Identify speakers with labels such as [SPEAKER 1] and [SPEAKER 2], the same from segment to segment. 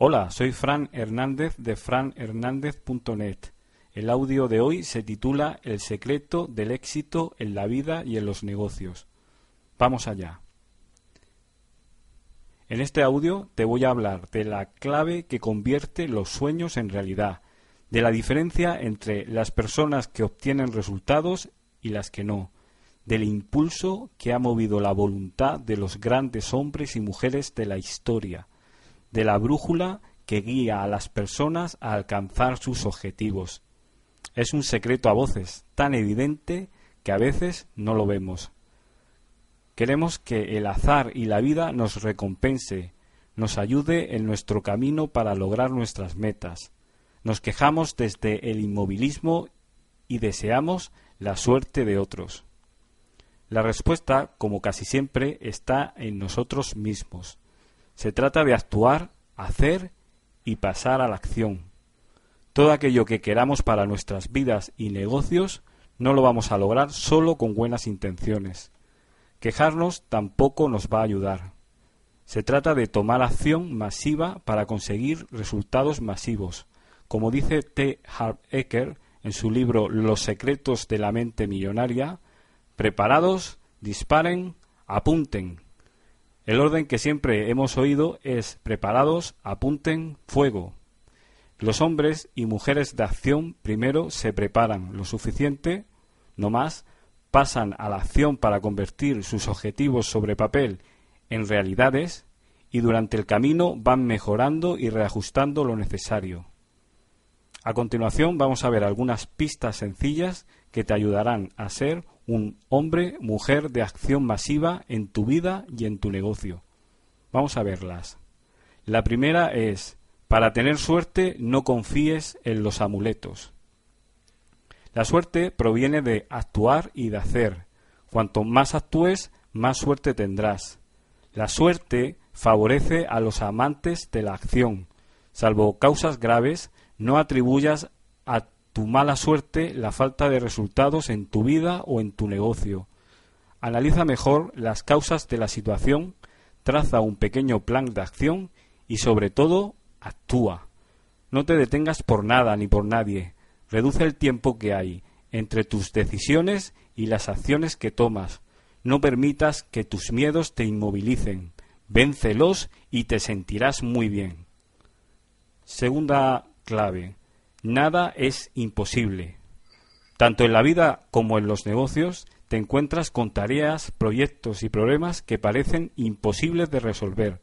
[SPEAKER 1] Hola, soy Fran Hernández de franhernandez.net. El audio de hoy se titula El secreto del éxito en la vida y en los negocios. Vamos allá. En este audio te voy a hablar de la clave que convierte los sueños en realidad, de la diferencia entre las personas que obtienen resultados y las que no, del impulso que ha movido la voluntad de los grandes hombres y mujeres de la historia, de la brújula que guía a las personas a alcanzar sus objetivos. Es un secreto a voces tan evidente que a veces no lo vemos. Queremos que el azar y la vida nos recompense, nos ayude en nuestro camino para lograr nuestras metas. Nos quejamos desde el inmovilismo y deseamos la suerte de otros. La respuesta, como casi siempre, está en nosotros mismos. Se trata de actuar, hacer y pasar a la acción. Todo aquello que queramos para nuestras vidas y negocios no lo vamos a lograr solo con buenas intenciones. Quejarnos tampoco nos va a ayudar. Se trata de tomar acción masiva para conseguir resultados masivos. Como dice T. Harv en su libro Los secretos de la mente millonaria, preparados, disparen, apunten. El orden que siempre hemos oído es preparados, apunten, fuego. Los hombres y mujeres de acción primero se preparan lo suficiente, no más, pasan a la acción para convertir sus objetivos sobre papel en realidades y durante el camino van mejorando y reajustando lo necesario. A continuación vamos a ver algunas pistas sencillas que te ayudarán a ser un hombre, mujer de acción masiva en tu vida y en tu negocio. Vamos a verlas. La primera es, para tener suerte no confíes en los amuletos. La suerte proviene de actuar y de hacer. Cuanto más actúes, más suerte tendrás. La suerte favorece a los amantes de la acción. Salvo causas graves, no atribuyas a tu mala suerte la falta de resultados en tu vida o en tu negocio. Analiza mejor las causas de la situación, traza un pequeño plan de acción y sobre todo actúa. No te detengas por nada ni por nadie. Reduce el tiempo que hay entre tus decisiones y las acciones que tomas. No permitas que tus miedos te inmovilicen. Véncelos y te sentirás muy bien. Segunda clave. Nada es imposible. Tanto en la vida como en los negocios te encuentras con tareas, proyectos y problemas que parecen imposibles de resolver.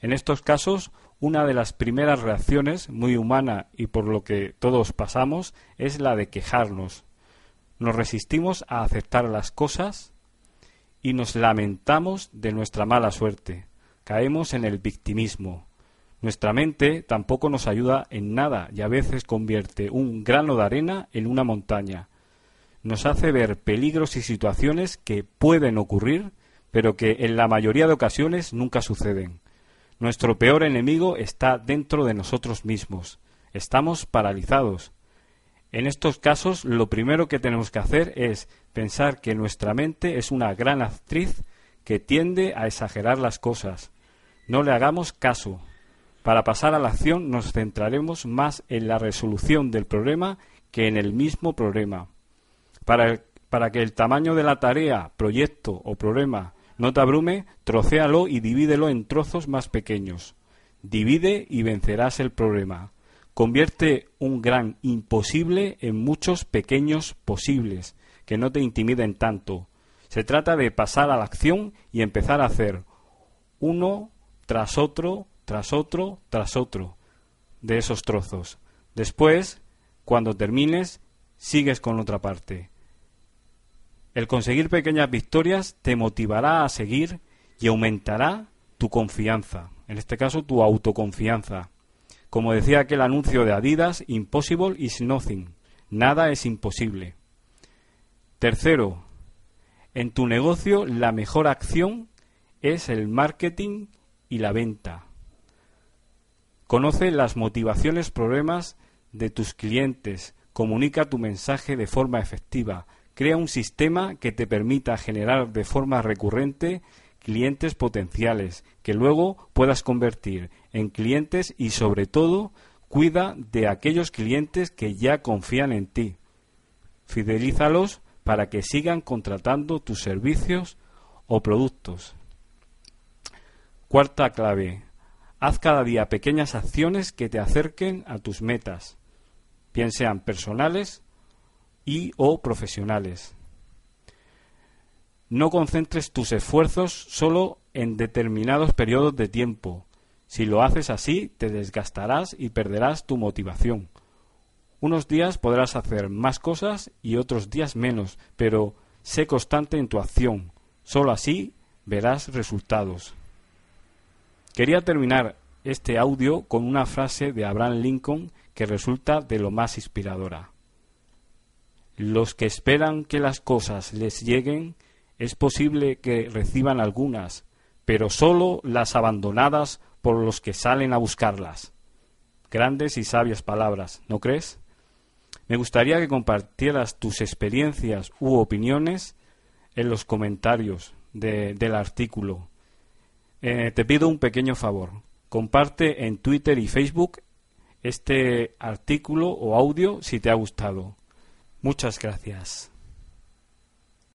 [SPEAKER 1] En estos casos, una de las primeras reacciones, muy humana y por lo que todos pasamos, es la de quejarnos. Nos resistimos a aceptar las cosas y nos lamentamos de nuestra mala suerte. Caemos en el victimismo. Nuestra mente tampoco nos ayuda en nada y a veces convierte un grano de arena en una montaña. Nos hace ver peligros y situaciones que pueden ocurrir, pero que en la mayoría de ocasiones nunca suceden. Nuestro peor enemigo está dentro de nosotros mismos. Estamos paralizados. En estos casos, lo primero que tenemos que hacer es pensar que nuestra mente es una gran actriz que tiende a exagerar las cosas. No le hagamos caso, para pasar a la acción nos centraremos más en la resolución del problema que en el mismo problema. Para, para que el tamaño de la tarea, proyecto o problema no te abrume, trocéalo y divídelo en trozos más pequeños. Divide y vencerás el problema. Convierte un gran imposible en muchos pequeños posibles, que no te intimiden tanto. Se trata de pasar a la acción y empezar a hacer uno tras otro tras otro, tras otro de esos trozos. Después, cuando termines, sigues con otra parte. El conseguir pequeñas victorias te motivará a seguir y aumentará tu confianza, en este caso tu autoconfianza. Como decía aquel anuncio de Adidas, Impossible is nothing, nada es imposible. Tercero, en tu negocio la mejor acción es el marketing y la venta. Conoce las motivaciones, problemas de tus clientes, comunica tu mensaje de forma efectiva, crea un sistema que te permita generar de forma recurrente clientes potenciales que luego puedas convertir en clientes y sobre todo cuida de aquellos clientes que ya confían en ti. Fidelízalos para que sigan contratando tus servicios o productos. Cuarta clave. Haz cada día pequeñas acciones que te acerquen a tus metas, bien sean personales y o profesionales. No concentres tus esfuerzos solo en determinados periodos de tiempo. Si lo haces así, te desgastarás y perderás tu motivación. Unos días podrás hacer más cosas y otros días menos, pero sé constante en tu acción. Solo así verás resultados. Quería terminar este audio con una frase de Abraham Lincoln que resulta de lo más inspiradora. Los que esperan que las cosas les lleguen, es posible que reciban algunas, pero sólo las abandonadas por los que salen a buscarlas. Grandes y sabias palabras, ¿no crees? Me gustaría que compartieras tus experiencias u opiniones en los comentarios del artículo. Eh, te pido un pequeño favor. Comparte en Twitter y Facebook este artículo o audio si te ha gustado. Muchas gracias.